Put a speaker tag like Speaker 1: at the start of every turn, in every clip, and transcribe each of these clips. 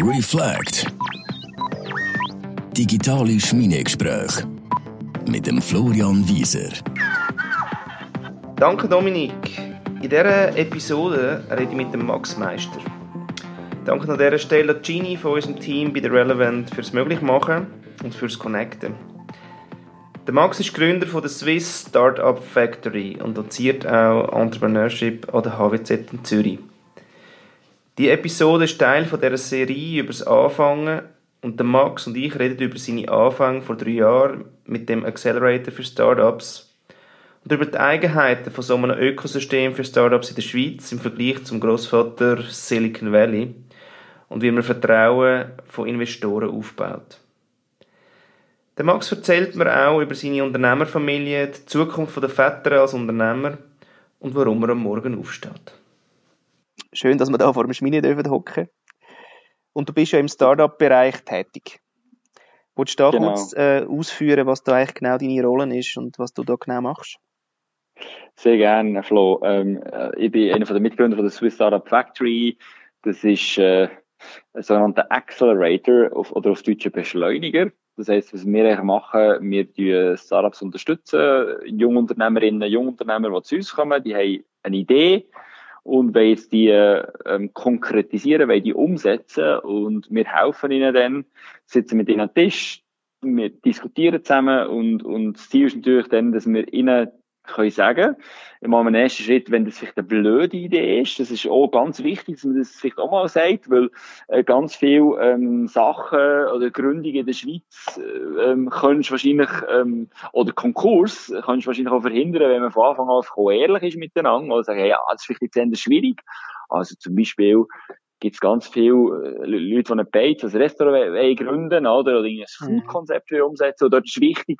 Speaker 1: Reflect. Digitale Schmiedegespräche mit dem Florian Wieser.
Speaker 2: Danke Dominik. In dieser Episode rede ich mit dem Max Meister. Danke an dieser Stelle an Gini von unserem Team bei der Relevant fürs Möglichmachen und fürs Connecten. Der Max ist Gründer von der Swiss Startup Factory und doziert auch Entrepreneurship an der HWZ in Zürich. Die Episode ist Teil von dieser Serie über das Anfangen und der Max und ich reden über seine Anfänge vor drei Jahren mit dem Accelerator für Startups und über die Eigenheiten von so einem Ökosystem für Startups in der Schweiz im Vergleich zum Großvater Silicon Valley und wie man Vertrauen von Investoren aufbaut. Der Max erzählt mir auch über seine Unternehmerfamilie, die Zukunft der Väter als Unternehmer und warum er am Morgen aufsteht.
Speaker 3: Schön, dass wir da vor dem Schmine hocken dürfen. Und du bist ja im Startup-Bereich tätig. Wolltest du da genau. kurz äh, ausführen, was da eigentlich genau deine Rolle ist und was du da genau machst?
Speaker 4: Sehr gerne, Flo. Ähm, äh, ich bin einer der Mitgründer von der Swiss Startup Factory. Das ist äh, ein sogenannter Accelerator auf, oder auf Deutsch Beschleuniger. Das heisst, was wir eigentlich machen, wir unterstützen Startups unterstützen, Jungunternehmerinnen, Jungunternehmer, die zu uns kommen, die haben eine Idee und wollen die ähm, konkretisieren, wollen die umsetzen und wir helfen ihnen dann, sitzen mit ihnen am Tisch, wir diskutieren zusammen und, und das Ziel ist natürlich dann, dass wir ihnen können sagen. Im ersten Schritt, wenn das vielleicht eine blöde Idee ist, das ist auch ganz wichtig, dass man das vielleicht auch mal sagt, weil äh, ganz viele ähm, Sachen oder Gründungen in der Schweiz äh, ähm, kannst wahrscheinlich, ähm, oder Konkurs, kannst du wahrscheinlich auch verhindern, wenn man von Anfang an ehrlich ist miteinander oder sagen, ja, das ist vielleicht jetzt schwierig. Also zum Beispiel, gibt es ganz viele äh, Leute, die ein Page, ein Restaurant gründen oder, oder ein mhm. Food-Konzept umsetzen. Und dort ist wichtig,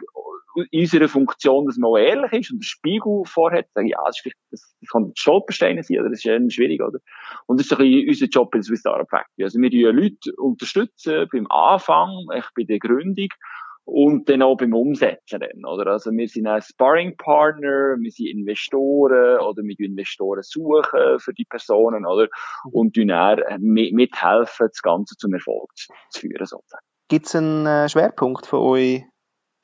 Speaker 4: in unserer Funktion, dass man auch ehrlich ist und den Spiegel vorhat, sagen, ja, das, ist das, das kann Stolpersteine sein, oder das ist eher schwierig, oder? Und das ist ein bisschen unser Job in Swiss Startup Factory. Also wir unterstützen Leute unterstützen beim Anfang, echt bei der Gründung und dann auch beim Umsetzen dann, oder? Also wir sind ein Sparring-Partner, wir sind Investoren oder wir Investoren suchen für die Personen, oder? Und dann mithelfen, das Ganze zum Erfolg zu, führen, sozusagen.
Speaker 3: Gibt es einen äh, Schwerpunkt von euch,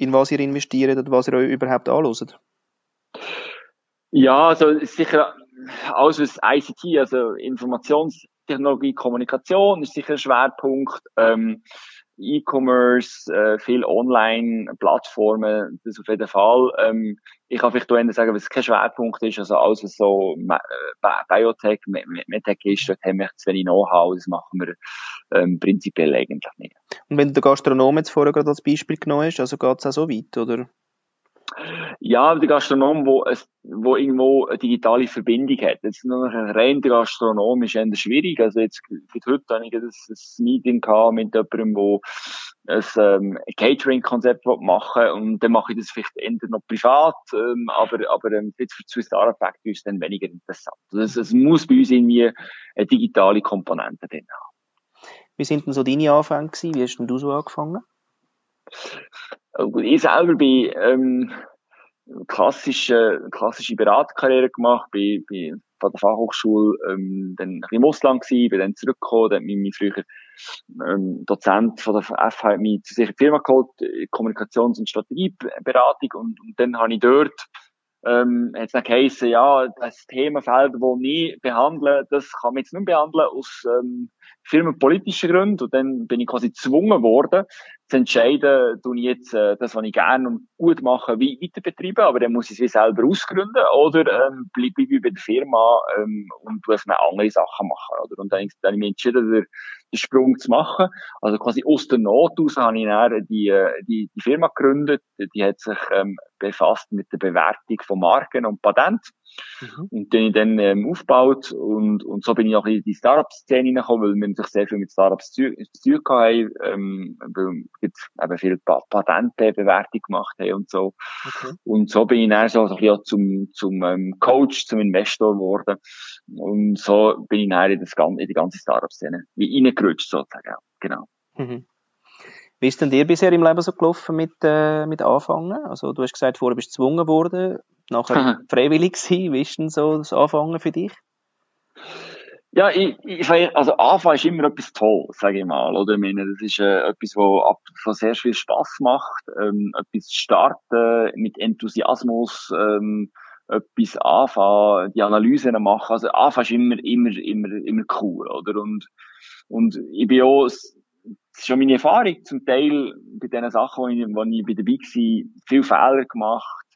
Speaker 3: in was ihr investiert und was ihr euch überhaupt anhört?
Speaker 4: Ja, also sicher alles was ICT, also Informationstechnologie, Kommunikation ist sicher ein Schwerpunkt. Ähm, E-Commerce, äh, viel Online-Plattformen, das auf jeden Fall. Ähm, ich kann vielleicht auch sagen, was kein Schwerpunkt ist, also alles, was so äh, Biotech, Medtech ist, dort haben wir zu wenig Know-how, das machen wir ähm, prinzipiell eigentlich nicht.
Speaker 3: Und wenn du den Gastronom jetzt vorher gerade als Beispiel genommen hast, also geht es auch so weit, oder?
Speaker 4: Ja, der Gastronom, wo, es, wo irgendwo eine digitale Verbindung hat. Jetzt nur noch ein rein der Gastronom ist eher schwierig. Also jetzt, für heute habe ich ein, ein Meeting gehabt mit jemandem, wo ein ähm, Catering-Konzept machen und dann mache ich das vielleicht eher noch privat, ähm, aber, aber ähm, jetzt für Swiss Startup Factory ist es dann weniger interessant. Also es, es muss bei uns irgendwie eine digitale Komponente drin haben.
Speaker 3: Wie sind denn so deine Anfänge gewesen? Wie hast denn du so angefangen?
Speaker 4: Ich selber bin ähm, klassische, klassische Beraterkarriere gemacht, bin, bin von der Fachhochschule ähm, dann im Ausland gewesen, bin dann zurückgekommen, dann hat mich mein früher ähm, Dozent von der FH mich zu sich in die Firma geholt, Kommunikations- und Strategieberatung. Und, und dann habe ich dort ähm, hat es dann geheißen, ja, das Themenfeld, das ich behandle, das kann man jetzt nicht behandeln aus ähm, firmenpolitischen Gründen und dann bin ich quasi gezwungen worden, zu entscheiden, tue ich jetzt äh, das, was ich gerne und gut mache, wie weiter betreiben, aber dann muss ich es wie selber ausgründen oder ähm, bleibe ich bei der Firma ähm, und tue mir andere Sachen machen. Oder? Und dann, dann habe ich mich entschieden, den, den Sprung zu machen. Also quasi aus der Not aus habe ich dann die, äh, die, die Firma gegründet, die hat sich ähm, befasst mit der Bewertung von Marken und Patenten Mhm. Und den ich dann ähm, aufgebaut und, und so bin ich auch in die Startup-Szene hineingekommen, weil wir natürlich sehr viel mit Startups zu, tun haben, ähm, weil wir eben viel Patentbewertung gemacht haben und so. Okay. Und so bin ich dann so, so ein bisschen zum, zum ähm, Coach, zum Investor geworden. Und so bin ich dann in, das, in die ganze Startup-Szene wie reingerutscht sozusagen. Genau. Mhm.
Speaker 3: Wie ist denn dir bisher im Leben so gelaufen mit, äh, mit Anfangen? Also du hast gesagt, vorher bist du gezwungen worden, nachher freiwillig gewesen. Wie ist denn so das Anfangen für dich?
Speaker 4: Ja, ich, ich, also Anfang ist immer etwas toll, sage ich mal, oder? Ich meine, das ist äh, etwas, wo, wo sehr viel Spaß macht, ähm, etwas starten mit Enthusiasmus, ähm, etwas anfangen, die Analysen machen. Also Anfang ist immer, immer, immer, immer cool, oder? Und, und ich bin auch, das ist schon meine Erfahrung, zum Teil bei den Sachen, wo ich, wo ich bei dabei war, viel Fehler gemacht,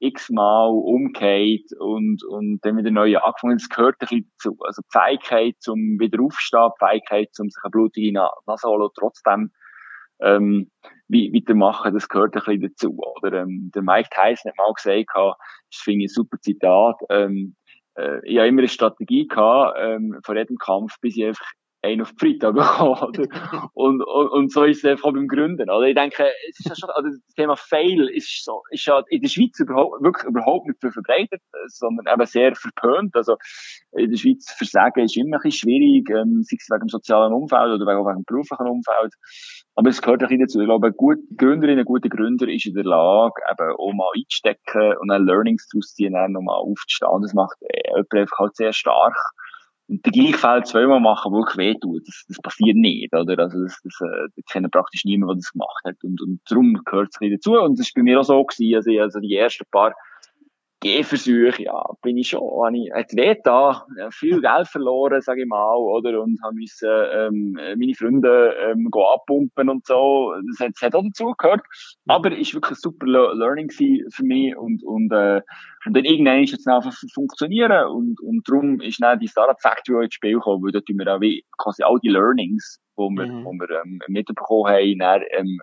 Speaker 4: x-mal umgekehrt und, und dann wieder neu angefangen. Das gehört ein bisschen dazu. Also die Fähigkeit zum wieder aufstehen, die Fähigkeit zum sich eine blutige Nase holen, trotzdem ähm, weitermachen, das gehört ein bisschen dazu. Oder ähm, der Mike Tyson hat mal gesagt, das finde ich ein super Zitat, ähm, äh, ich habe immer eine Strategie gehabt, ähm, vor jedem Kampf, bis ich einfach einen auf die Freitag bekommen. und, und, und so ist es einfach beim Gründen. Oder? Ich denke, es ist ja schon, also das Thema Fail ist, so, ist ja in der Schweiz überhaupt, wirklich überhaupt nicht verbreitet, sondern eben sehr verpönt. Also in der Schweiz Versagen ist immer ein bisschen schwierig, ähm, sei es wegen dem sozialen Umfeld oder wegen, wegen dem beruflichen Umfeld. Aber es gehört ein bisschen dazu. Ich glaube, eine gute Gründerin, ein guter Gründer ist in der Lage, eben auch mal einzustecken und dann Learnings daraus ziehen, dann nochmal aufzustehen. Das macht äh, jemand einfach halt sehr stark. Und den gleichen Fall zweimal machen, wo wirklich wehtut, das, das passiert nicht, oder? Also, das, das, äh, das kennt praktisch niemand, der das gemacht hat. Und, und darum gehört es ein bisschen dazu. Und das war bei mir auch so gewesen. Also, also die ersten paar Gehversuche, ja, bin ich schon, habe ich, weh da, viel Geld verloren, sage ich mal, oder, und habe müssen, ähm, meine Freunde, ähm, go abpumpen und so. Das hat, das hat auch dazu gehört. Aber ist wirklich ein super Learning für mich und, und, äh, und dann irgendwann ist es einfach funktionieren und, und darum ist dann die Startup Factory ins Spiel gekommen, weil dort wir auch wie quasi all die Learnings, wo wir, mhm. wo wir, ähm, mitbekommen haben, dann, ähm,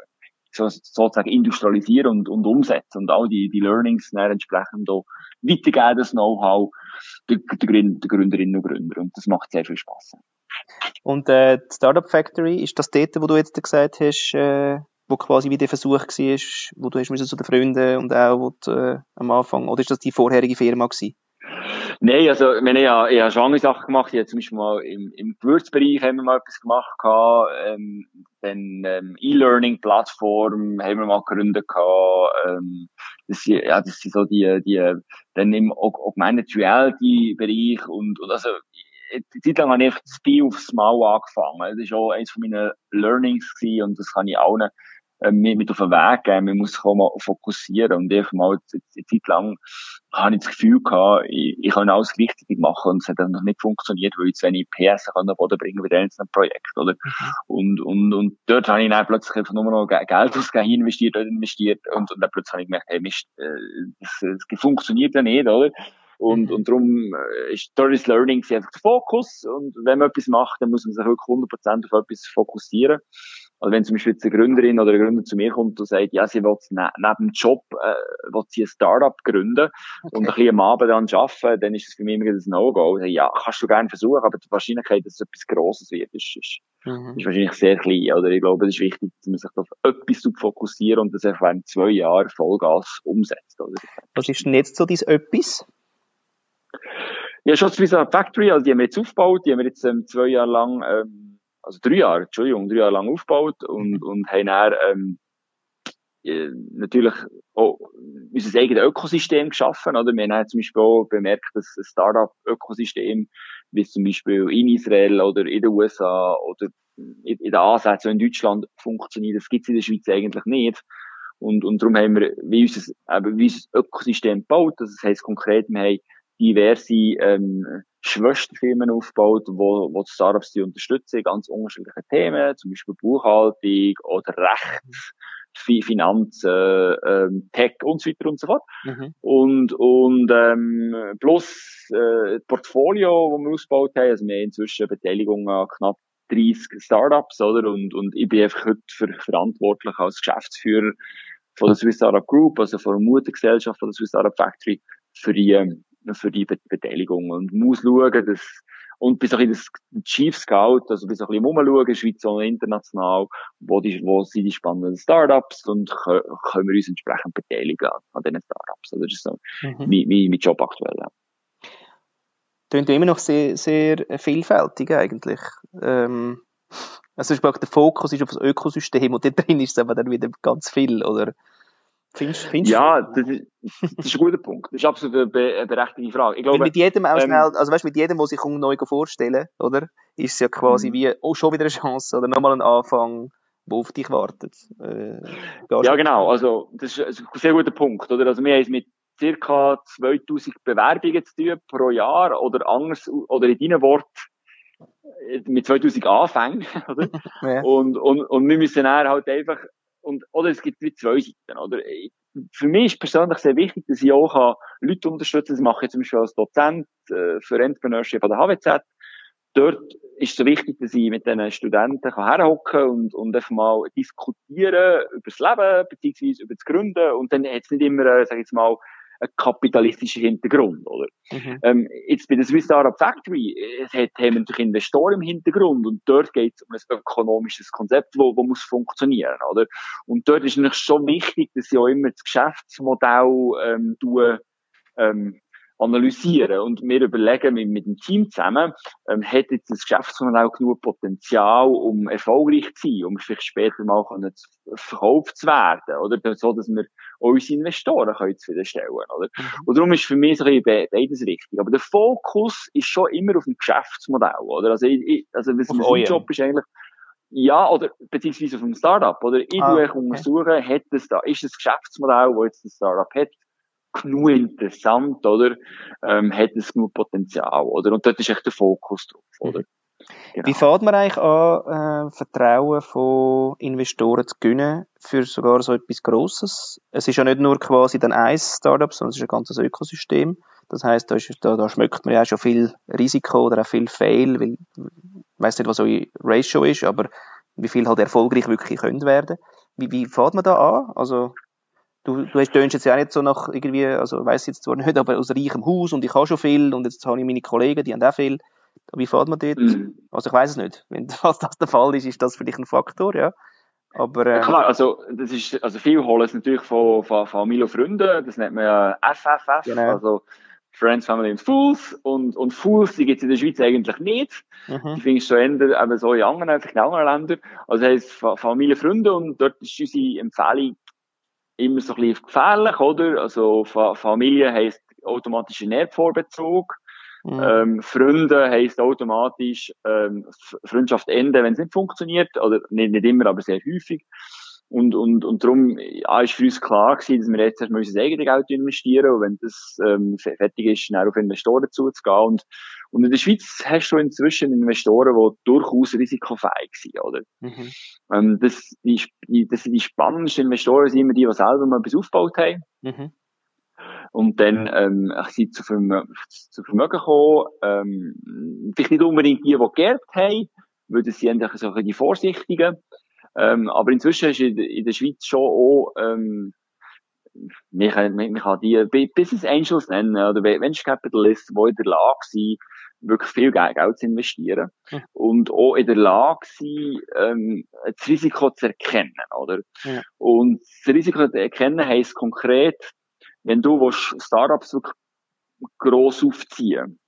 Speaker 4: so, sozusagen industrialisieren und, und umsetzen und all die, die Learnings dann entsprechend auch weitergeben, das Know-how der, der, der Gründerinnen und Gründer. Und das macht sehr viel Spaß.
Speaker 3: Und äh, die Startup Factory, ist das dort, wo du jetzt gesagt hast, äh, wo quasi wie der Versuch war, wo du hast müssen zu den Freunden und auch wo du, äh, am Anfang, oder ist das die vorherige Firma gewesen?
Speaker 4: Nein, also, ich, meine, ich, habe, ich habe schon andere Sachen gemacht. Ich habe zum Beispiel mal im, im Gewürzbereich haben wir mal etwas gemacht gehabt, ähm, dann, ähm, E-Learning-Plattform haben wir mal gegründet gehabt, ähm, das, ja, das sind so die, die, dann im Augmented Reality-Bereich und, und also, eine Zeit lang habe ich einfach das Spiel aufs Mal angefangen. Das war auch eines von meinen Learnings gewesen und das kann ich allen äh, mit auf den Weg geben. Man muss sich auch mal fokussieren. Und ich mal eine Zeit lang habe ich das Gefühl gehabt, ich, ich kann alles richtig machen und es hat dann noch nicht funktioniert, weil ich zu wenig PS an den Boden bringen bei einzelnen Projekt, oder? Mhm. Und, und, und dort habe ich dann plötzlich einfach nur noch Geld ausgegeben, investiert oder investiert und, und dann plötzlich habe ich gemerkt, hey, Mist, äh, das, das funktioniert ja nicht, oder? Und, mhm. und darum äh, ist Stories Learning einfach der Fokus. Und wenn man etwas macht, dann muss man sich wirklich 100% auf etwas fokussieren. Also wenn zum Beispiel jetzt eine Gründerin oder ein Gründer zu mir kommt und sagt, ja, sie will ne neben dem Job, äh, will sie ein Startup gründen okay. und ein bisschen am Abend dann arbeiten, dann ist das für mich immer ein No-Go. Ja, kannst du gerne versuchen, aber die Wahrscheinlichkeit, dass es etwas Grosses wird, ist, ist, mhm. ist wahrscheinlich sehr klein. Oder ich glaube, es ist wichtig, dass man sich auf etwas fokussieren und das einfach in zwei Jahren Vollgas umsetzt. Oder?
Speaker 3: Was ist denn jetzt so dein Etwas?
Speaker 4: Ja, schon eine Factory, also die haben wir jetzt aufgebaut, die haben wir jetzt ähm, zwei Jahre lang ähm, also drei Jahre, Entschuldigung, drei Jahre lang aufgebaut und, mhm. und haben dann, ähm, äh, natürlich auch unser eigenes Ökosystem geschaffen, oder? Wir haben zum Beispiel auch bemerkt, dass ein Startup-Ökosystem, wie zum Beispiel in Israel oder in den USA oder in, in den Ansätzen in Deutschland funktioniert, das gibt es in der Schweiz eigentlich nicht. Und, und darum haben wir, wie unser, eben, wie unser Ökosystem gebaut, das heisst konkret, wir haben diverse, ähm, Schwesterfirmen aufgebaut, wo, wo die Startups die unterstützen, ganz unterschiedliche Themen, zum Beispiel Buchhaltung oder Recht, Finanzen, ähm, Tech und so weiter und so fort. Mhm. Und, und ähm, plus äh, Portfolio, das wir ausgebaut haben, also wir haben inzwischen Beteiligung an knapp 30 Startups, oder? Und, und ich bin einfach heute für, verantwortlich als Geschäftsführer von der Swiss Startup Group, also von der Muttergesellschaft von der Swiss Startup Factory, für die ähm, für die Beteiligung und muss schauen, dass und bis ein bisschen das Chief Scout, also bis ein bisschen umschauen, Schweiz und international, wo, die, wo sind die spannenden Startups und können wir uns entsprechend beteiligen an diesen Startups. Also das ist so mhm. wie, wie mein Job aktuell. Ja.
Speaker 3: Klingt immer noch sehr, sehr vielfältig eigentlich. Ähm, also der Fokus ist auf das Ökosystem und dort drin ist es aber dann wieder ganz viel, oder? Findest, findest
Speaker 4: ja, das ist, das ist ein guter Punkt. Das ist absolut eine berechtigte Frage. Ich glaube,
Speaker 3: mit jedem auch ähm, schnell, also weißt, mit jedem, der sich neu vorstellen, oder? Ist es ja quasi mhm. wie, oh, schon wieder eine Chance, oder nochmal ein Anfang, der auf dich wartet. Äh,
Speaker 4: ja, genau. Also, das ist ein sehr guter Punkt, oder? Also, wir haben es mit circa 2000 Bewerbungen zu tun pro Jahr, oder anders, oder in deinen Worten, mit 2000 Anfängen, oder? ja. Und, und, und wir müssen dann halt einfach und, oder es gibt wie zwei Seiten, oder? Für mich ist persönlich sehr wichtig, dass ich auch Leute unterstützen kann. Das mache ich zum Beispiel als Dozent äh, für Entrepreneurship an der HWZ. Dort ist es so wichtig, dass ich mit diesen Studenten herhocken und, und einfach mal diskutieren über das Leben, beziehungsweise über das Gründen. Und dann hat es nicht immer, äh, sag ich jetzt mal, ein kapitalistischer Hintergrund, oder? Mhm. Ähm, jetzt bei der Swiss Startup Factory, es hat, haben natürlich Investoren im Hintergrund und dort geht es um ein ökonomisches Konzept, wo, wo muss funktionieren, oder? Und dort ist natürlich schon wichtig, dass ich auch immer das Geschäftsmodell ähm, tue, ähm, analysieren und wir überlegen mit, mit dem Team zusammen, ähm, hat jetzt das Geschäftsmodell genug Potenzial, um erfolgreich zu sein, um vielleicht später mal können, verkauft zu werden, oder so, dass wir unsere Investoren können zufriedenstellen oder? Mhm. Und darum ist für mich so ein bisschen beides richtig. Aber der Fokus ist schon immer auf dem Geschäftsmodell, oder? Also, ich, also was mein Job ist eigentlich, ja, oder, beziehungsweise auf dem Startup, oder? Ich ah, okay. untersuchen, hat es da, ist das Geschäftsmodell, das jetzt das Startup hat, genug interessant, oder? Ähm, hat es genug Potenzial, oder? Und dort ist echt der Fokus drauf, oder? Mhm.
Speaker 3: Genau. Wie fährt man eigentlich an, äh, Vertrauen von Investoren zu gewinnen für sogar so etwas Grosses? Es ist ja nicht nur quasi dann ein Startup, sondern es ist ein ganzes Ökosystem. Das heißt, da, da, da schmeckt man ja auch schon viel Risiko oder auch viel Fail, weil, ich weiss nicht, was eure Ratio ist, aber wie viel halt erfolgreich wirklich können werden. Wie, wie fährt man da an? Also, du, du hast, tönst jetzt ja auch nicht so nach irgendwie, also weiss jetzt zwar nicht, aber aus reichem Haus und ich habe schon viel und jetzt habe ich meine Kollegen, die haben auch viel. Wie fährt man dort? Mhm. Also ich weiß es nicht. Wenn was das der Fall ist, ist das vielleicht ein Faktor, ja. Aber,
Speaker 4: äh, ja, klar, also, das ist, also viel holen es natürlich von, von Familie und Freunden. Das nennt man ja FFF. Genau. Also, Friends, Family and Fools. Und, und Fools, die gibt es in der Schweiz eigentlich nicht. Mhm. Die findest du ändern, eben so in anderen, in anderen Ländern. Also, heisst Familie, Freunde und dort ist unsere Empfehlung immer so ein bisschen gefährlich, oder? Also, Familie heisst automatischer Nährvorbezug. Mhm. Ähm, Freunde heisst automatisch ähm, Freundschaft enden, wenn es nicht funktioniert, oder nicht, nicht immer, aber sehr häufig. Und, und, und darum ja, ist für uns klar gewesen, dass wir jetzt erstmal unser eigenes Geld investieren und wenn das ähm, fertig ist, dann auf Investoren zuzugehen. Und, und in der Schweiz hast du inzwischen Investoren, die durchaus risikofähig sind, oder? Mhm. Ähm, das, die, das sind die spannendsten Investoren, sind immer die, die selber mal etwas aufgebaut haben. Mhm und dann ähm, sind zu, Vermö zu Vermögen gekommen, ähm, vielleicht nicht unbedingt die, die geerbt haben, weil das sind eigentlich so die Vorsichtigen, ähm, aber inzwischen ist in, in der Schweiz schon auch, ähm, man kann, man kann die Business Angels nennen oder Venture Capitalists, die in der Lage sind, wirklich viel Geld, zu investieren ja. und auch in der Lage sind, ähm, das Risiko zu erkennen, oder? Ja. Und das Risiko zu erkennen heisst konkret, wenn du Startups wirklich gross aufziehen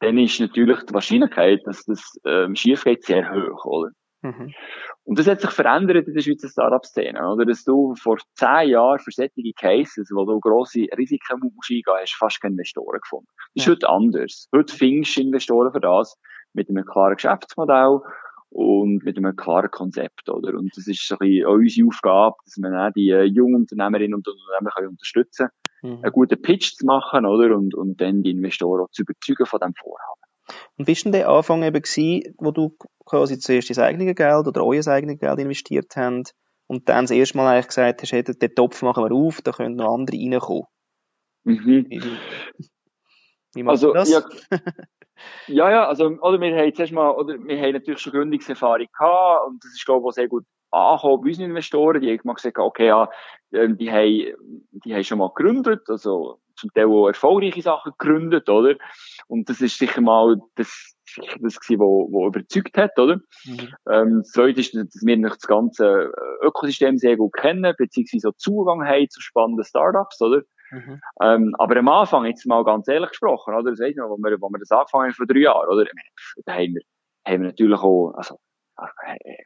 Speaker 4: dann ist natürlich die Wahrscheinlichkeit, dass das ähm, schief geht, sehr hoch, oder? Mhm. Und das hat sich verändert in der Schweizer Startup-Szene, oder? Dass du vor zehn Jahren für solche Cases, wo du grosse Risiken musst eingehen, hast fast keine Investoren gefunden. Das ja. ist heute anders. Heute findest du Investoren für das mit einem klaren Geschäftsmodell und mit einem klaren Konzept, oder? Und das ist so ein bisschen auch unsere Aufgabe, dass wir auch die äh, jungen Unternehmerinnen und Unternehmer können unterstützen mhm. einen guten Pitch zu machen, oder? Und, und dann die Investoren zu überzeugen von diesem Vorhaben.
Speaker 3: Und wie war denn der Anfang eben gewesen, wo du quasi zuerst dein eigenes Geld oder euer eigenes Geld investiert habt und dann das erste Mal eigentlich gesagt hast, hey, den Topf machen wir auf, da können noch andere reinkommen? Mhm. Wie,
Speaker 4: wie also, das? Ja, Ja, ja, also, oder wir haben zuerst mal, oder wir haben natürlich schon Gründungserfahrung gehabt und das ist, glaube ich, sehr gut angekommen bei unseren Investoren. Die haben mal gesagt, okay, ja, ähm, die haben, die haben schon mal gegründet, also zum Teil auch erfolgreiche Sachen gegründet, oder? Und das ist sicher mal das, das gewesen, wo, wo überzeugt hat, oder? Mhm. Ähm, das zweite ist, dass wir das ganze Ökosystem sehr gut kennen, beziehungsweise auch Zugang haben zu spannenden Startups, oder? Mhm. Ähm, aber am Anfang, jetzt mal ganz ehrlich gesprochen, oder? Das weiss noch, wo wir, wo wir das angefangen haben vor drei Jahren, oder? Da haben wir, haben wir natürlich auch, also, äh,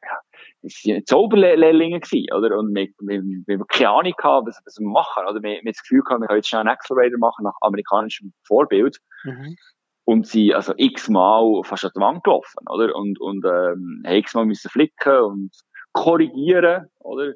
Speaker 4: das waren Zauberlehrlinge gewesen, oder? Und wir, wir, wir haben keine Ahnung gehabt, was, was wir machen, oder? Wir, wir haben das Gefühl gehabt, wir können jetzt schnell einen Accelerator machen nach amerikanischem Vorbild. Mhm. Und sie, also x-mal fast an die Wand gelaufen, oder? Und, und, ähm, x-mal müssen flicken und korrigieren, oder?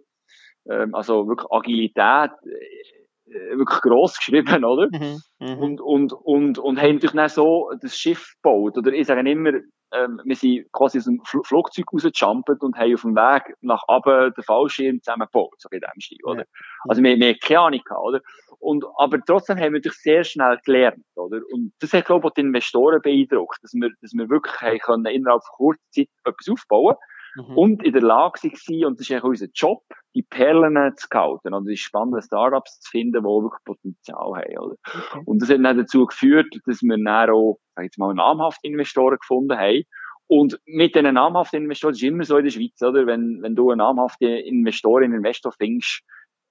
Speaker 4: Ähm, also wirklich Agilität, äh, wirklich gross geschrieben, oder? Mhm, mh. Und, und, und, und haben natürlich dann so das Schiff gebaut, oder? Ich sage immer, ähm, wir sind quasi aus dem Fl Flugzeug rausgejumpt und haben auf dem Weg nach oben den Fallschirm zusammengebaut, so in dem Stil, oder? Ja. Also wir, wir haben keine Ahnung gehabt, oder? Und, aber trotzdem haben wir natürlich sehr schnell gelernt, oder? Und das hat, glaube ich, auch die Investoren beeindruckt, dass wir, dass wir wirklich haben können, innerhalb von kurzer Zeit etwas aufbauen mhm. und in der Lage waren, und das ist eigentlich unser Job, die Perlen zu scouten, und es ist spannende Startups zu finden, die wirklich Potenzial haben, oder? Okay. Und das hat dann dazu geführt, dass wir dann auch, sag ich jetzt mal, namhafte Investoren gefunden haben, und mit diesen namhaften Investoren, das ist immer so in der Schweiz, oder? Wenn, wenn du einen namhaften Investorin, Investor findest,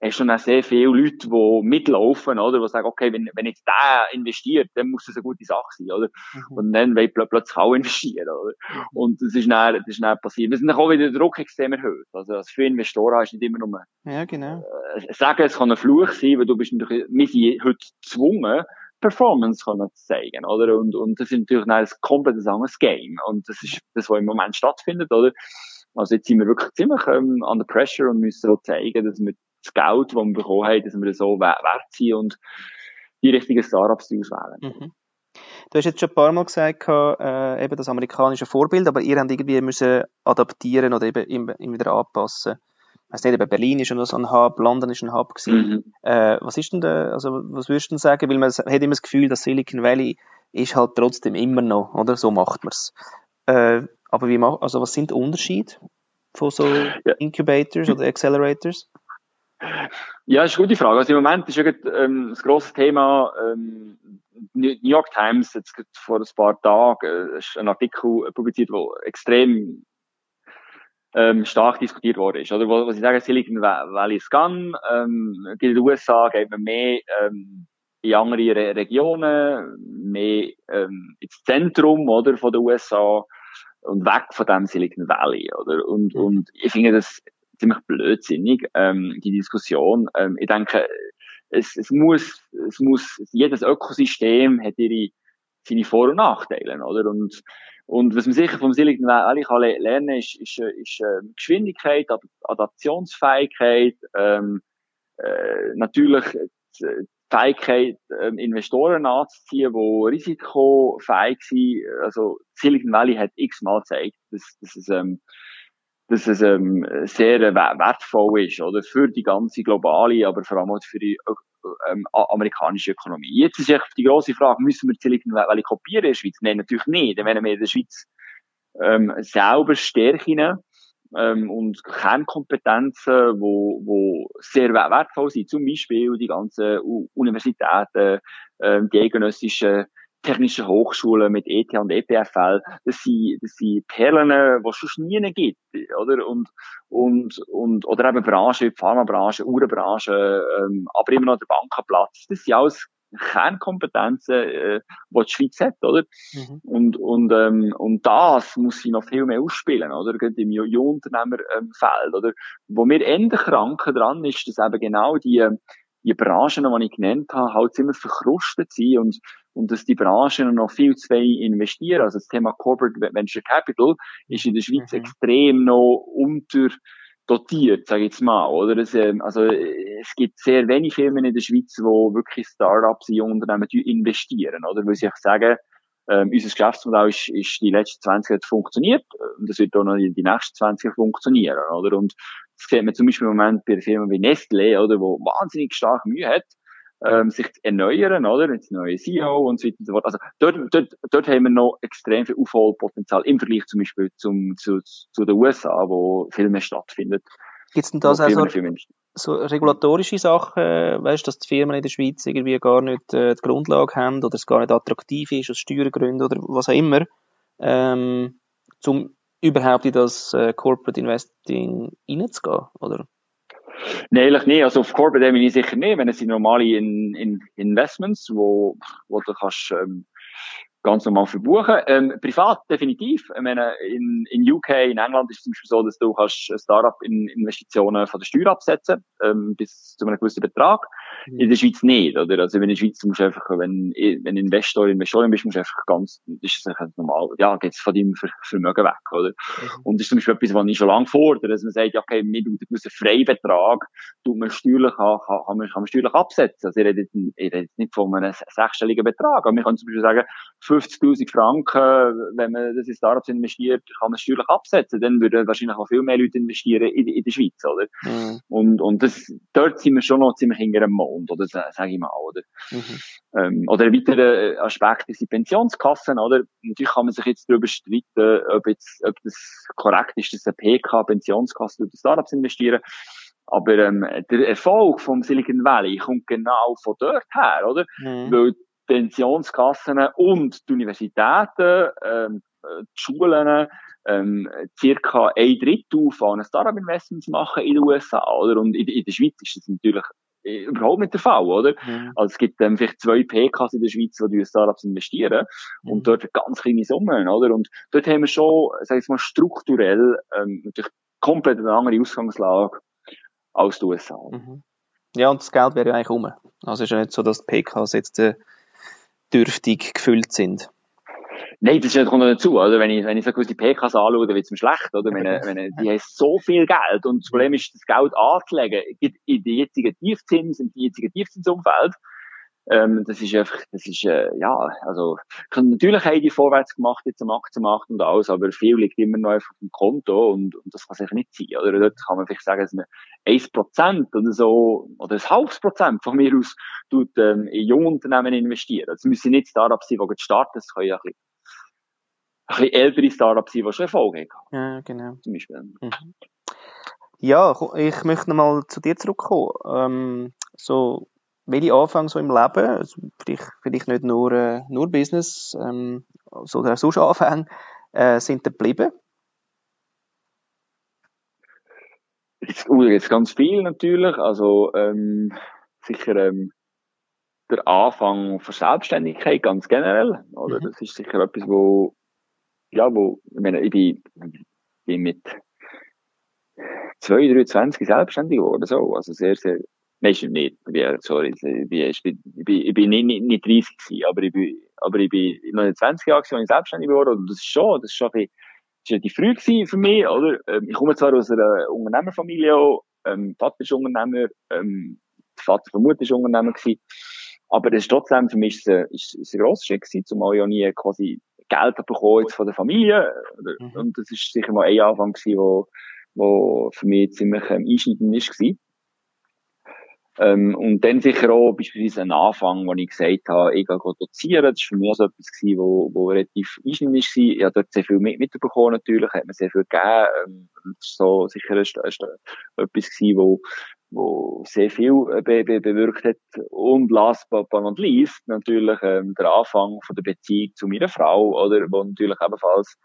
Speaker 4: hast du dann sehr viele Leute, die mitlaufen, oder? Die sagen, okay, wenn, wenn jetzt der investiert, dann muss das eine gute Sache sein, oder? Mhm. Und dann will pl plötzlich auch investieren, oder? Mhm. Und das ist dann, das ist dann passiert. Wir sind dann auch wieder der Druck extrem erhöht. Also, als für Investoren ist nicht immer nur,
Speaker 3: ja, genau.
Speaker 4: äh, sagen, es kann ein Fluch sein, weil du bist natürlich, wir sind heute gezwungen, Performance können zu zeigen, oder? Und, und das ist natürlich ein komplett anderes Game. Und das ist das, was im Moment stattfindet, oder? Also jetzt sind wir wirklich ziemlich ähm, under pressure und müssen so zeigen, dass wir das Geld, das wir bekommen haben, dass wir so wert sind und die richtigen Startups auswählen. Mhm.
Speaker 3: Du hast jetzt schon ein paar Mal gesagt, äh, eben das amerikanische Vorbild, aber ihr habt irgendwie müssen adaptieren oder eben immer wieder anpassen. Ich weiß nicht, eben Berlin ist schon so ein Hub, London ist ein Hub gewesen. Mhm. Äh, was ist denn da, also was würdest du denn sagen? Weil man hat immer das Gefühl, dass Silicon Valley ist halt trotzdem immer noch, oder? So macht man's. Äh, aber wie macht, also was sind die Unterschiede von so ja. Incubators oder Accelerators?
Speaker 4: Ja, das ist eine gute Frage. Also im Moment ist ähm, das grosse Thema, ähm, New York Times, jetzt vor ein paar Tagen, äh, ist ein Artikel publiziert, der extrem ähm, stark diskutiert worden ist. Oder was ich sage, Silicon Valley Gun, ähm, in den USA geht man mehr ähm, in andere Re Regionen, mehr ähm, ins Zentrum oder, von den USA und weg von dem Silicon Valley. Oder? Und, mhm. und ich finde das ziemlich blödsinnig, ähm, die Diskussion. Ähm, ich denke, es, es muss, es muss, jedes Ökosystem hat ihre, seine Vor- und Nachteile, oder? Und, und was man sicher vom Silicon Valley kann lernen ist, ist, ist äh, Geschwindigkeit, Adaptionsfähigkeit, ähm, äh, natürlich die Fähigkeit, ähm, Investoren anzuziehen, die risikofähig sind. Also Silicon Valley hat x-mal gezeigt, dass, dass es ähm, dass es ähm, sehr äh, wertvoll ist, oder für die ganze globale, aber vor allem auch für die äh, ähm, amerikanische Ökonomie. Jetzt ist echt die große Frage, müssen wir Silicon Valley kopieren in der Schweiz? Nein, natürlich nicht. Dann werden wir in der Schweiz ähm, selber Stärken ähm, und Kernkompetenzen, wo, wo sehr wertvoll sind. Zum Beispiel die ganzen Universitäten, ähm, die eidgenössischen technischen Hochschulen mit ETH und EPFL, das sind, das sind Perlen, die es schon nie gibt, oder? Und, und, und, oder eben Branchen, wie Pharmabranche, Uhrenbranche, ähm, aber immer noch der Bankenplatz. Das sind alles Kernkompetenzen, äh, die die Schweiz hat, oder? Mhm. Und, und, ähm, und das muss sie noch viel mehr ausspielen, oder? Gerade im Jungunternehmerfeld, oder? Wo mir Ende kranken dran ist, dass eben genau die, die Branchen, die ich genannt habe, halt ziemlich verkrustet sind und, und dass die Branchen noch viel zu wenig investieren. Also das Thema Corporate Venture Capital ist in der Schweiz mhm. extrem noch unter dotiert, sage ich jetzt mal, oder? Es, ähm, also, es gibt sehr wenige Firmen in der Schweiz, die wirklich Startups in Unternehmen investieren, oder? Weil sie sagen, ähm, unser Geschäftsmodell ist, ist die letzten 20 Jahre funktioniert und das wird auch noch die, die nächsten 20 Jahre funktionieren, oder? Und das sieht man zum Beispiel im Moment bei Firmen wie Nestlé, oder, wo wahnsinnig stark Mühe hat, ähm, sich zu erneuern, oder? Jetzt neue CEO und so weiter und so fort. Also dort, dort, dort haben wir noch extrem viel Aufholpotenzial im Vergleich zum Beispiel zum, zu, zu den USA, wo viel mehr stattfindet.
Speaker 3: Gibt es denn das auch so, so regulatorische Sachen, äh, weißt, dass die Firmen in der Schweiz irgendwie gar nicht äh, die Grundlage haben oder es gar nicht attraktiv ist aus Steuergründen oder was auch immer, ähm, zum überhaupt in das äh, Corporate Investing reinzugehen, oder?
Speaker 4: Nein, nicht. Also auf Corporate bin ich sicher nicht. Wenn es normale in, in Investments, wo, wo du kannst, ganz normal verbuchen. Ähm, privat definitiv. Ich meine, in, in UK, in England ist es zum Beispiel so, dass du kannst Startup-Investitionen von der Steuer absetzen, ähm, bis zu einem gewissen Betrag. Mhm. In der Schweiz nicht, oder? Also in der Schweiz musst du einfach, wenn, wenn Investor, Investorin bist, musst du einfach ganz, ist einfach normal, ja, geht's von deinem Vermögen weg, oder? Mhm. Und das ist zum Beispiel etwas, was ich schon lange fordere, dass man sagt, okay, mit einem gewissen Freibetrag tut man steuerlich, kann, kann, man, kann man steuerlich absetzen. Also ich rede, ich rede nicht von einem sechsstelligen Betrag, aber wir können zum Beispiel sagen, 50.000 Franken, wenn man das in Startups investiert, kann man steuerlich absetzen. Dann würden wahrscheinlich auch viel mehr Leute investieren in, in der Schweiz, oder? Mhm. Und, und das, dort sind wir schon noch ziemlich hinter dem Mond, oder? Sag ich mal, oder? Mhm. Ähm, oder ein weiterer Aspekt ist die Pensionskassen, oder? Natürlich kann man sich jetzt darüber streiten, ob jetzt, ob das korrekt ist, dass eine PK Pensionskasse durch Startups investieren. Aber ähm, der Erfolg vom Silicon Valley kommt genau von dort her, oder? Mhm. Weil Pensionskassen und die Universitäten, ähm, die Schulen, ähm, circa ein Drittel von Startup-Investments machen in den USA, oder? Und in, in der Schweiz ist das natürlich äh, überhaupt nicht der Fall, oder? Mhm. Also es gibt ähm, vielleicht zwei PKs in der Schweiz, die in Startups investieren mhm. und dort ganz kleine Summen, oder? Und dort haben wir schon, sag ich mal, strukturell ähm, natürlich komplett eine andere Ausgangslage als die USA. Mhm.
Speaker 3: Ja, und das Geld wäre ja eigentlich um. Also es ist ja nicht so, dass die PKs jetzt äh, dürftig gefüllt sind.
Speaker 4: Nein, das kommt noch dazu. Also wenn ich, wenn ich so die PKs anschaue, dann wird es mir schlecht, oder? Wenn, wenn, die haben so viel Geld und das Problem ist, das Geld anzulegen in die jetzigen Tiefzins, in die jetzigen Tiefzinsumfeld, ähm, das ist einfach, das ist, äh, ja, also, natürlich haben die vorwärts gemacht jetzt am Aktienmarkt und alles, aber viel liegt immer noch einfach auf dem Konto und, und das kann sicher nicht sein, oder? Dort kann man vielleicht sagen, dass man 1% oder so, oder ein halbes Prozent von mir aus, tut, ähm, in junge Unternehmen investieren. Das müssen nicht Startups sein, die starten, das können ja ein bisschen, ein bisschen ältere Startups sein, die schon Erfolg haben.
Speaker 3: Ja, genau. Zum Beispiel. Mhm. Ja, ich möchte nochmal zu dir zurückkommen. Ähm, so, welche Anfänge so im Leben, also vielleicht, vielleicht nicht nur, äh, nur Business, ähm, sondern auch sonst Anfänge, äh, sind da geblieben?
Speaker 4: Jetzt, uh, jetzt ganz viel natürlich, also ähm, sicher ähm, der Anfang von Selbstständigkeit ganz generell, oder? Mhm. Das ist sicher etwas, wo, ja, wo, ich meine, ich bin, bin mit 2, 23 selbstständig geworden, so, also sehr, sehr Stimmt nicht. Ich bin, sorry, ich bin, ich bin, ich bin nicht, nicht, nicht 30 gewesen, aber ich bin, aber ich bin noch 20 Jahre gewesen, als ich selbstständig geworden und das ist schon, das ist schon ein bisschen, das ist früh gewesen für mich, oder? Ähm, ich komme zwar aus einer Unternehmerfamilie, ähm, Vater ist Unternehmer, ähm, der Vater von Mutter ist Unternehmer gewesen, aber das ist trotzdem für mich, ist, ist, ist ein grosser Schritt gewesen, zumal ich auch nie quasi Geld bekommen jetzt von der Familie? Mhm. und das ist sicher mal ein Anfang gewesen, wo, wo für mich ziemlich ähm, einschneidend ist gewesen. Ähm, und dann sicher auch beispielsweise ein Anfang, wo ich gesagt habe, ich gehe dozieren. Das war für mich so etwas gewesen, wo, wo relativ einschneidend war. Ich habe dort sehr viel mit, mitbekommen natürlich, hat mir sehr viel gegeben. Ähm, das war so sicher ein, ein, etwas gewesen, wo, wo sehr viel be, be, bewirkt hat. Und last but not least natürlich ähm, der Anfang von der Beziehung zu meiner Frau, oder, wo natürlich ebenfalls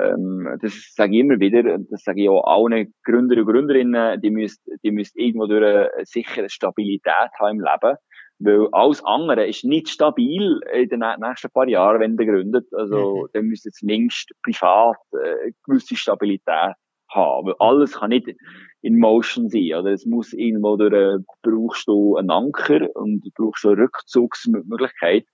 Speaker 4: ähm, das sage ich immer wieder, das sage ich auch allen Gründer und Gründerinnen, die müsst, die müsst irgendwo durch eine sichere Stabilität haben im Leben. Weil alles andere ist nicht stabil in den nächsten paar Jahren, wenn ihr gründet. Also, mhm. dann müsst ihr zumindest privat äh, gewisse Stabilität haben. Weil alles kann nicht in Motion sein. Oder es muss irgendwo durch, äh, brauchst du einen Anker und du brauchst eine Rückzugsmöglichkeit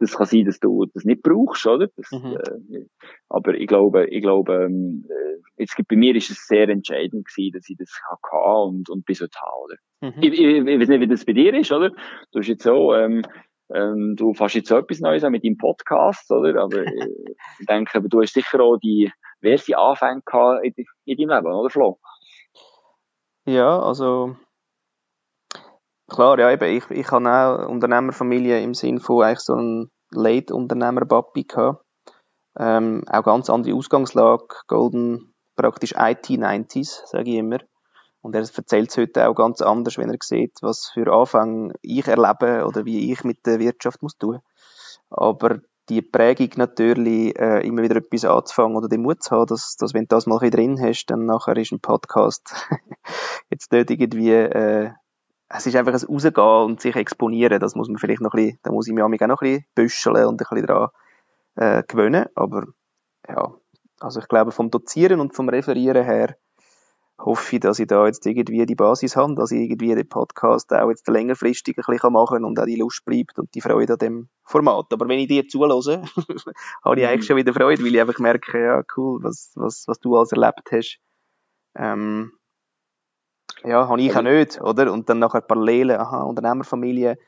Speaker 4: das kann sein, dass du das nicht brauchst, oder? Das, mhm. äh, aber ich glaube, ich glaube, ähm, äh, jetzt bei mir ist es sehr entscheidend gewesen, dass ich das hatte und, und bis heute habe, oder? Mhm. Ich, ich, ich, weiß nicht, wie das bei dir ist, oder? Du bist jetzt so, ähm, ähm, du fährst jetzt so etwas Neues an mit deinem Podcast, oder? Aber äh, ich denke, aber du hast sicher auch die diverse Anfänge gehabt in, in deinem Leben, oder Flo?
Speaker 3: Ja, also Klar, ja, eben, ich, ich habe auch Unternehmerfamilie im Sinn von eigentlich so einem Late-Unternehmer-Papi gehabt. Ähm, auch ganz andere Ausgangslage, Golden, praktisch IT-90s, sage ich immer. Und er erzählt es heute auch ganz anders, wenn er sieht, was für Anfang ich erlebe oder wie ich mit der Wirtschaft muss tun. Aber die Prägung natürlich, äh, immer wieder etwas anzufangen oder den Mut zu haben, dass, dass wenn du das mal ein drin hast, dann nachher ist ein Podcast jetzt nicht irgendwie äh, es ist einfach ein Rausgehen und sich exponieren, das muss man vielleicht noch ein bisschen, da muss ich mich auch noch ein bisschen büscheln und ein bisschen dran, äh, gewöhnen. Aber ja, also ich glaube, vom Dozieren und vom Referieren her hoffe ich, dass ich da jetzt irgendwie die Basis habe, dass ich irgendwie den Podcast auch jetzt längerfristig ein bisschen machen kann und auch die Lust bleibt und die Freude an dem Format. Aber wenn ich dir zulasse, habe ich eigentlich schon wieder Freude, weil ich einfach merke, ja, cool, was, was, was du alles erlebt hast. Ähm, ja, habe ich auch nicht, oder? Und dann nachher Parallelen, aha, Unternehmerfamilie,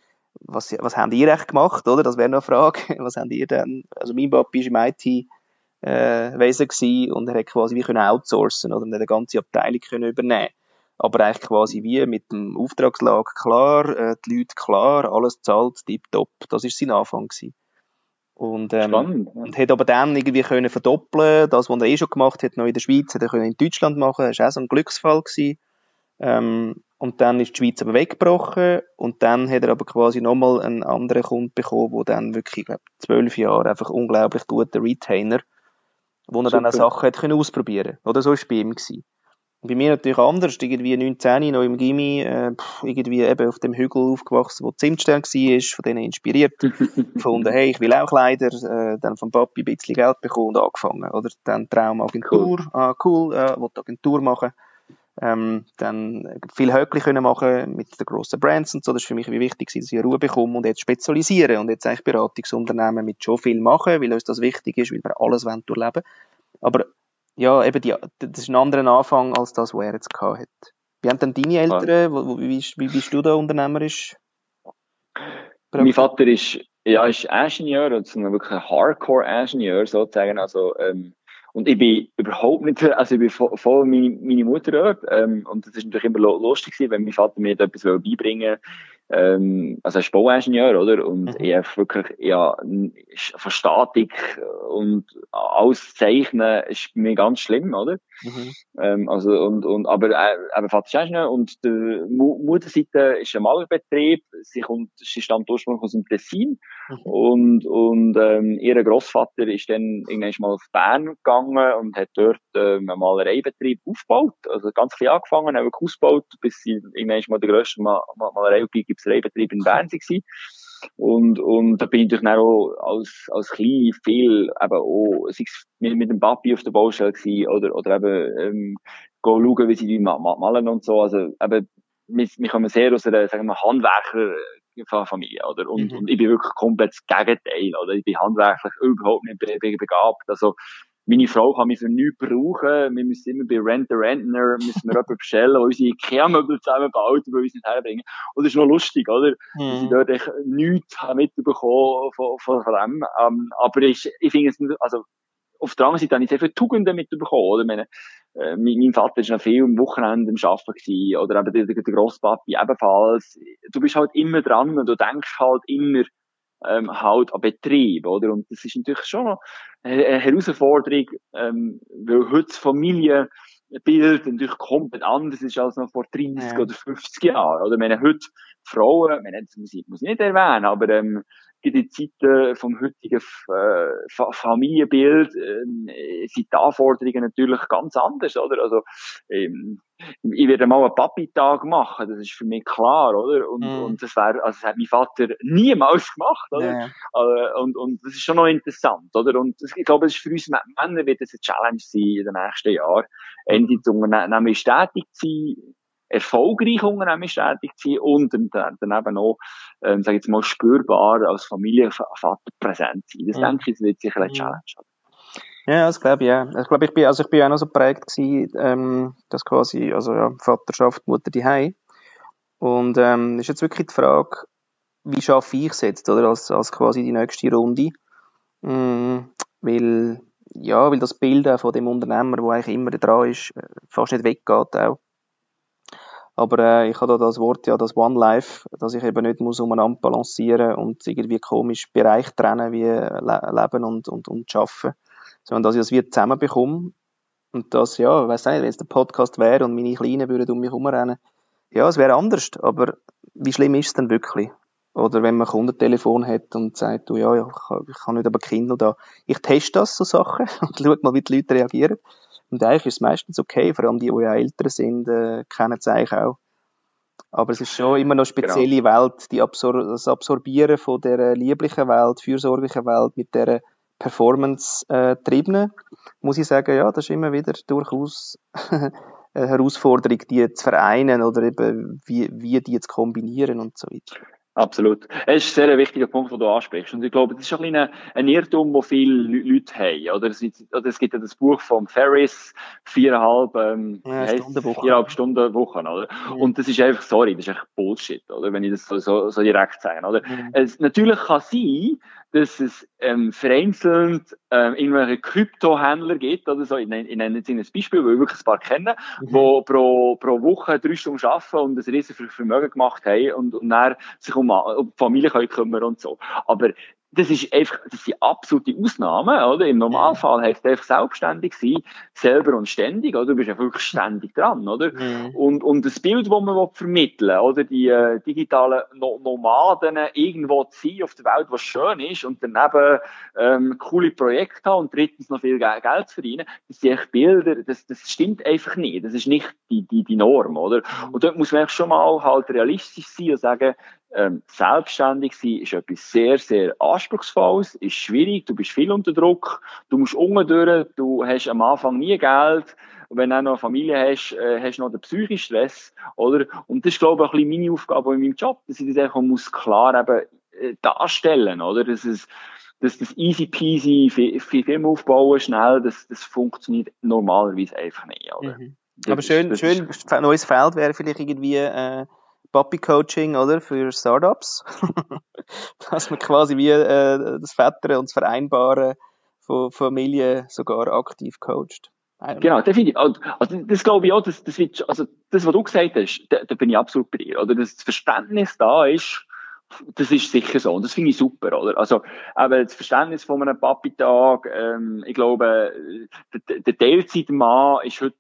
Speaker 3: was, was haben ihr echt gemacht, oder? Das wäre noch eine Frage. Was haben ihr denn? Also mein Papi ist im IT äh, Wesen gewesen und er hat quasi wie können outsourcen oder eine ganze Abteilung können übernehmen. Aber eigentlich quasi wie mit dem Auftragslag klar, äh, die Leute klar, alles zahlt, tipptopp. Das ist sein Anfang gewesen. Und, ähm, Spannend, ja. und hat aber dann irgendwie können verdoppeln, das, was er eh schon gemacht hat, noch in der Schweiz, hat er können in Deutschland machen, das war auch so ein Glücksfall gewesen. Ähm, und dann ist die Schweiz aber weggebrochen und dann hat er aber quasi nochmal einen anderen Kunden bekommen, der dann wirklich, glaube zwölf Jahre einfach unglaublich guter Retainer wo er Super. dann auch Sachen hat können ausprobieren Oder so war es bei ihm. Gewesen. Bei mir natürlich anders, irgendwie 19, noch im Gimmi, äh, irgendwie eben auf dem Hügel aufgewachsen, wo Zimtstern war, von denen inspiriert, gefunden, hey, ich will auch Kleider, äh, dann vom Papi ein bisschen Geld bekommen und angefangen, oder? Dann Traumagentur, cool. ah, cool, äh, wollte Agentur machen ähm, dann viel Höckli können machen mit den grossen Brands und so. Das ist für mich wichtig, dass ich Ruhe bekomme und jetzt spezialisieren und jetzt eigentlich Beratungsunternehmen mit schon viel machen, weil uns das wichtig ist, weil wir alles wollen durchleben. Aber ja, eben die, das ist ein anderer Anfang als das, was er jetzt gehabt hat. Wie haben denn deine Eltern, wo, wie, wie bist du da unternehmerisch?
Speaker 4: Mein Vater ist, ja, ist Ingenieur, also wirklich ein Hardcore-Ingenieur sozusagen, also ähm, und ich bin überhaupt nicht, also ich bin voll meine, meine Mutter dort. Ähm, und das ist natürlich immer lustig gewesen, wenn mein Vater mir da etwas beibringen ähm, also er ist Bauingenieur, oder? Und mhm. ich habe wirklich, ja, von Statik und alles zeichnen ist mir ganz schlimm, oder? Mhm. Ähm, also, und, und, aber, äh, eben Vater Ingenieur und die Mutterseite ist ein Malerbetrieb. Sie kommt, sie stammt ursprünglich aus dem Tessin. Mhm. Und, und, ähm, ihr Großvater ist dann irgendwann mal auf Bern gegangen und hat dort, ähm, einen Malereibetrieb aufgebaut. Also ganz klein angefangen, haben ausgebaut, bis sie irgendwann mal der grösste Mal Malerei- und Gipsreibetrieb in Bern war. Und, und da bin ich natürlich auch als, als Klein viel eben auch, sei es mit, mit dem Papi auf der Baustelle gewesen, oder, oder eben, ähm, go schauen, wie sie die malen und so. Also eben, wir, wir kommen sehr aus einer, sagen wir, Handwerkerfamilie, oder? Und, mhm. und ich bin wirklich komplett das Gegenteil, oder? Ich bin handwerklich überhaupt nicht begabt. Also, meine Frau kann mich für nichts brauchen. Wir müssen immer bei Rent the Rentner, müssen wir jemanden bestellen, der unsere Ikea-Möbel zusammenbaut, die wir uns nicht herbringen. Und das ist noch lustig, oder? Mhm. Dass ich dort echt nichts mitbekommen von, von, dem. Ähm, aber ich, ich finde es, also, auf der anderen Seite habe ich sehr viele Tugenden mitbekommen, oder? Meine, äh, mein, Vater war noch viel am Wochenende am Arbeiten gewesen, oder eben der, der, der Grosspapi ebenfalls. Du bist halt immer dran und du denkst halt immer, ähm, halt an Betrieb, oder? Und das ist natürlich schon eine Herausforderung, ähm, weil heute das Familienbild natürlich komplett anders ist als noch vor 30 ja. oder 50 Jahren, oder? Ich meine, heute Frauen, meine, das muss ich, muss ich nicht erwähnen, aber, ähm, den Zeiten vom heutigen äh, Familienbild äh, sind die Anforderungen natürlich ganz anders, oder? Also ähm, ich werde mal einen Papi-Tag machen, das ist für mich klar, oder? Und, mm. und das wäre, also das hat mein Vater niemals gemacht, oder? Ja. Äh, und, und das ist schon noch interessant, oder? Und ich glaube, das ist für uns Männer wird das eine Challenge sein in den nächsten Jahren, endlich zu Unternehmen tätig zu sein, erfolgreich unternehmerisch tätig zu sein und dann, dann eben auch, ähm, sag ich jetzt mal, spürbar als Familienvater präsent sein. Das mhm. denke ich, das wird sicher eine mhm. Challenge.
Speaker 3: Ja, das glaube ich, ja. Ich glaube, ich bin, also ich bin auch noch so geprägt gewesen, ähm, dass quasi, also ja, Vaterschaft, Mutter die Hei. Und, ähm, ist jetzt wirklich die Frage, wie schaffe ich es jetzt, oder, als, als quasi die nächste Runde? Mm, weil, ja, weil das Bild auch von dem Unternehmer, der eigentlich immer dran ist, äh, fast nicht weggeht auch. Aber äh, ich habe da das Wort ja, das One Life, dass ich eben nicht muss umeinander balancieren und irgendwie komisch Bereich trennen wie Le Leben und, und, und Arbeiten, sondern dass ich das wie zusammenbekomme. Und das, ja, ich weiss nicht, wenn es der Podcast wäre und meine Kleinen würden um mich herumrennen, ja, es wäre anders, aber wie schlimm ist es denn wirklich? Oder wenn man ein Kundentelefon hat und sagt, du, ja, ich kann nicht aber Kinder da. Ich teste das, so Sachen, und schau mal, wie die Leute reagieren. Und eigentlich ist es meistens okay, vor allem die, die ja älter sind, äh, kennen es eigentlich auch. Aber es ist schon immer noch eine spezielle genau. Welt, die Absor das Absorbieren von der lieblichen Welt, fürsorglichen Welt mit der Performance-Triebenen, äh, muss ich sagen, ja, das ist immer wieder durchaus eine Herausforderung, die zu vereinen oder eben wie, wie die zu kombinieren und so weiter.
Speaker 4: Absolut. Es ist ein sehr wichtiger Punkt, den du ansprichst. Und ich glaube, das ist ein, ein, ein Irrtum, den viele Leute haben. Oder es, oder es gibt ja das Buch von Ferris, viereinhalb, ähm, ja, Stunden Woche. viereinhalb Stunden Woche, oder? Mhm. Und das ist einfach, sorry, das ist echt Bullshit, oder? Wenn ich das so, so, so direkt sage, oder? Mhm. Es, natürlich kann sein, dass es ähm, vereinzelt ähm, irgendwelche Kryptohändler gibt oder so. Ich nenne, jetzt ein Beispiel, weil ich wirklich ein paar kenne, mhm. wo pro, pro Woche drei Stunden arbeiten und ein riesiges Vermögen gemacht haben und, und dann sich um, um die Familie können kümmern und so. Aber das ist einfach, das sind absolute Ausnahmen, oder? Im Normalfall mhm. heißt einfach selbstständig sein, selber und ständig, oder? Du bist ja wirklich ständig dran, oder? Mhm. Und, und das Bild, das man vermitteln oder? Die äh, digitalen no Nomaden irgendwo zu sein auf der Welt, was schön ist und daneben, ähm, coole Projekte haben und drittens noch viel Geld zu verdienen, das sind echt Bilder, das, das stimmt einfach nicht. Das ist nicht die, die, die Norm, oder? Mhm. Und dort muss man schon mal halt realistisch sein und sagen, ähm, selbstständig sein ist etwas sehr, sehr anspruchsvolles, ist schwierig, du bist viel unter Druck, du musst unten durch, du hast am Anfang nie Geld, und wenn du auch noch eine Familie hast, äh, hast du noch den psychischen Stress, oder? Und das ist, glaube ich, ein bisschen meine Aufgabe in meinem Job, dass ich das einfach muss klar eben äh, darstellen, oder? Dass es, dass das easy peasy, viel, viel aufbauen, schnell, das, das funktioniert normalerweise einfach nicht, oder?
Speaker 3: Mhm. Aber schön, das, schön, neues Feld wäre vielleicht irgendwie, äh, Puppy-Coaching, oder, für Startups. Dass man quasi wie äh, das Vettern und das Vereinbaren von Familie sogar aktiv coacht.
Speaker 4: Genau, definitiv. Also, das glaube ich auch, das, das also, das, was du gesagt hast, da, da bin ich absolut bei dir, oder? Das Verständnis da ist, das ist sicher so. Und das finde ich super, oder? Also, aber das Verständnis von einem Papi-Tag, ähm, ich glaube, der, der Teilzeitmann ist heute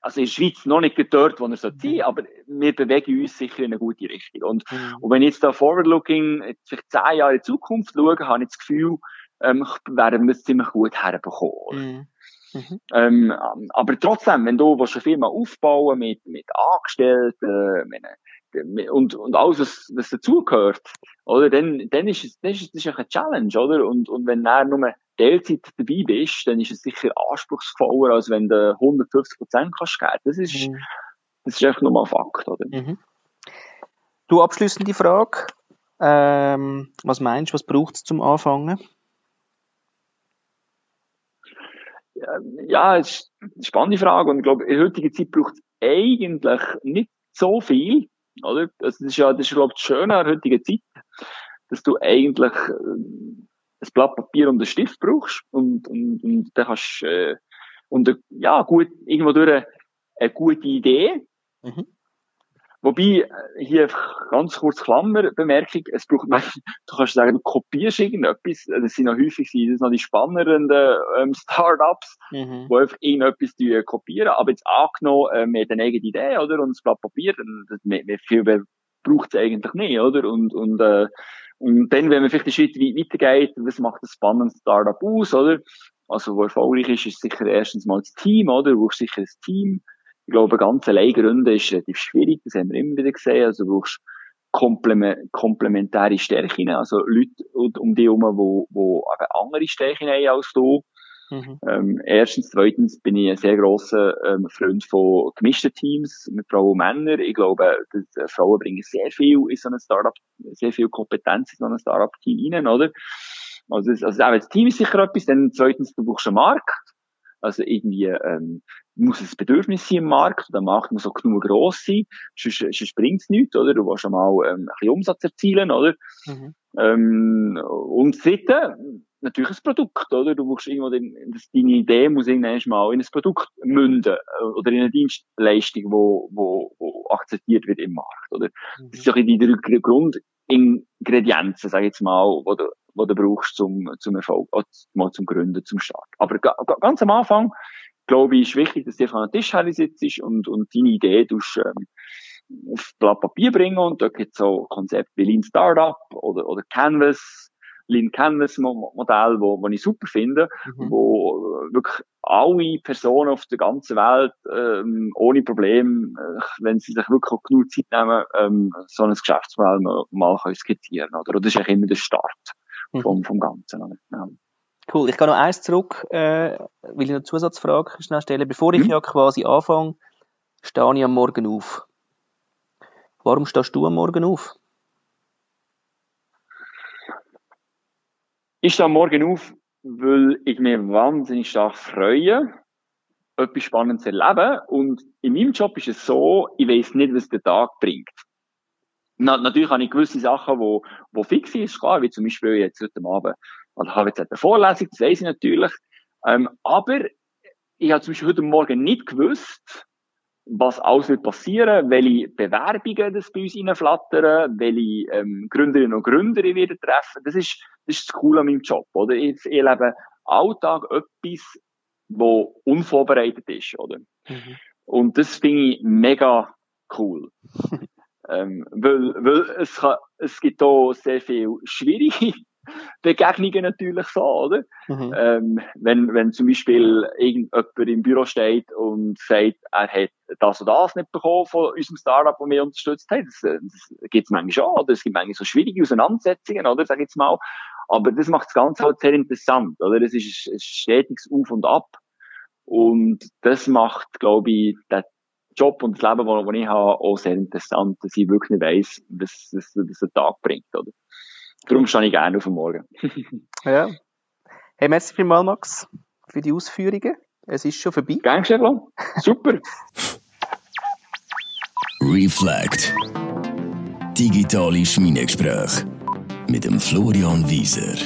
Speaker 4: also in der Schweiz noch nicht dort, wo er so sein aber wir bewegen uns sicher in eine gute Richtung. Und, mhm. und wenn ich jetzt da forward-looking, vielleicht zehn Jahre in die Zukunft schaue, habe ich das Gefühl, ähm, werden wir es ziemlich gut herbekommen. Mhm. Mhm. Ähm, aber trotzdem, wenn du eine Firma aufbauen mit, mit Angestellten, äh, und, und alles, was, was dazugehört, oder, dann, dann ist es, dann ist es, ist eine Challenge, oder? Und, und wenn er nur Teilzeit dabei bist, dann ist es sicher anspruchsvoller, als wenn du 150 Prozent kannst geben. Das ist, mhm. das ist einfach nochmal ein Fakt, oder? Mhm.
Speaker 3: Du, abschließende Frage. Ähm, was meinst du, was braucht es zum Anfangen?
Speaker 4: Ja, es ist eine spannende Frage und ich glaube, in der heutigen Zeit braucht es eigentlich nicht so viel, oder? Also das ist ja, das ist, glaube ich, das Schöne an der heutigen Zeit, dass du eigentlich ein Blatt Papier und einen Stift brauchst und, und, und dann kannst äh, und ja, gut, irgendwo durch eine, eine gute Idee. Mhm. Wobei, äh, hier ganz kurz Klammer, Bemerkung, es braucht, du kannst sagen, du kopierst irgendetwas, das sind noch häufig, das sind noch die spannenden ähm, Startups, mhm. wo einfach irgendetwas kopieren, aber jetzt angenommen, äh, mit einer eigenen Idee, oder, und das Blatt Papier, dann, mehr, mehr viel braucht es eigentlich nicht, oder, und, und, äh, und dann, wenn man vielleicht einen Schritt weitergeht, was macht das spannende Startup aus, oder? Also, wo erfolgreich ist, ist sicher erstens mal das Team, oder? Du brauchst sicher ein Team. Ich glaube, ganz allein gründen ist relativ schwierig, das haben wir immer wieder gesehen. Also, du brauchst komplementäre Stärken, also Leute um dich herum, wo, wo andere Stärken haben als du. Mhm. Ähm, erstens, zweitens bin ich ein sehr grosser ähm, Freund von gemischten Teams mit Frauen und Männern. Ich glaube, dass, äh, Frauen bringen sehr viel in so ein Startup, sehr viel Kompetenz in so ein Startup-Team rein, oder? Also, das, also das Team ist sicher etwas. Dann zweitens, du brauchst einen Markt. Also irgendwie ähm, muss ein Bedürfnis sein im Markt, der Markt muss auch genug gross sein, sonst, sonst bringt es nichts, oder? Du willst schon mal ähm, ein bisschen Umsatz erzielen, oder? Mhm. Ähm, und sitten, natürlich ein Produkt, oder? Du musst irgendwo, den, deine Idee muss irgendwann mal in ein Produkt münden, äh, oder in eine Dienstleistung, wo, wo, wo akzeptiert wird im Markt, oder? Mhm. Das ist doch die drei Grundingredienzen, sag ich jetzt mal, wo du, wo du brauchst zum, zum Erfolg, oder mal zum Gründen, zum Start. Aber ganz am Anfang, glaube ich, ist wichtig, dass du einfach an den Tisch sitzt und, und deine Idee tust, ähm, auf Blatt Papier bringen und da gibt es so Konzepte wie Lean Startup oder, oder Canvas, Lean Canvas Modell, wo, wo ich super finde, mhm. wo wirklich alle Personen auf der ganzen Welt ähm, ohne Problem, äh, wenn sie sich wirklich genug Zeit nehmen, ähm, so ein Geschäftsmodell mal, mal skizzieren oder? oder das ist eigentlich immer der Start. Mhm. vom, vom Ganzen. Ja.
Speaker 3: Cool. Ich gehe noch eins zurück, äh, will ich noch eine Zusatzfrage schnell stellen. Bevor ich mhm. ja quasi anfange, stehe ich am Morgen auf. Warum stehst du am Morgen auf?
Speaker 4: Ich stehe am Morgen auf, weil ich mich wahnsinnig stark freue, etwas Spannendes zu erleben. Und in meinem Job ist es so, ich weiß nicht, was der Tag bringt. Na, natürlich habe ich gewisse Sachen, wo, wo fix ist, klar, wie zum Beispiel jetzt heute Abend, oder habe jetzt eine Vorlesung, das weiß ich natürlich. Ähm, aber ich habe zum Beispiel heute Morgen nicht gewusst, was alles wird passieren, welche Bewerbungen das bei uns reinflattern, welche ähm, Gründerinnen und Gründer ich wieder treffen. Das ist, das ist das Coole an meinem Job, oder? Ich, ich erlebe Alltag etwas, wo unvorbereitet ist, oder? Mhm. Und das finde ich mega cool. ähm, weil, weil es, kann, es gibt auch sehr viel schwierige Begegnungen natürlich so, oder? Mhm. Ähm, wenn, wenn zum Beispiel irgendjemand im Büro steht und sagt, er hat das und das nicht bekommen von unserem Startup, das wir unterstützt haben, das, das gibt es manchmal schon, oder? Es gibt manchmal so schwierige Auseinandersetzungen, oder? Sag ich jetzt mal. Aber das macht das Ganze halt sehr interessant, oder? Es ist ein stetiges Auf und Ab. Und das macht, glaube ich, den Job und das Leben, das ich habe, auch sehr interessant, dass ich wirklich nicht weiss, was, was, was ein Tag bringt, oder? Darum stehe ich gerne auf dem Morgen.
Speaker 3: ja. Hey, merci vielmals, Max, für die Ausführungen. Es ist schon vorbei.
Speaker 4: Gern geschehen, Super.
Speaker 1: Reflect. Digitale Schmiedegespräche mit dem Florian Wieser.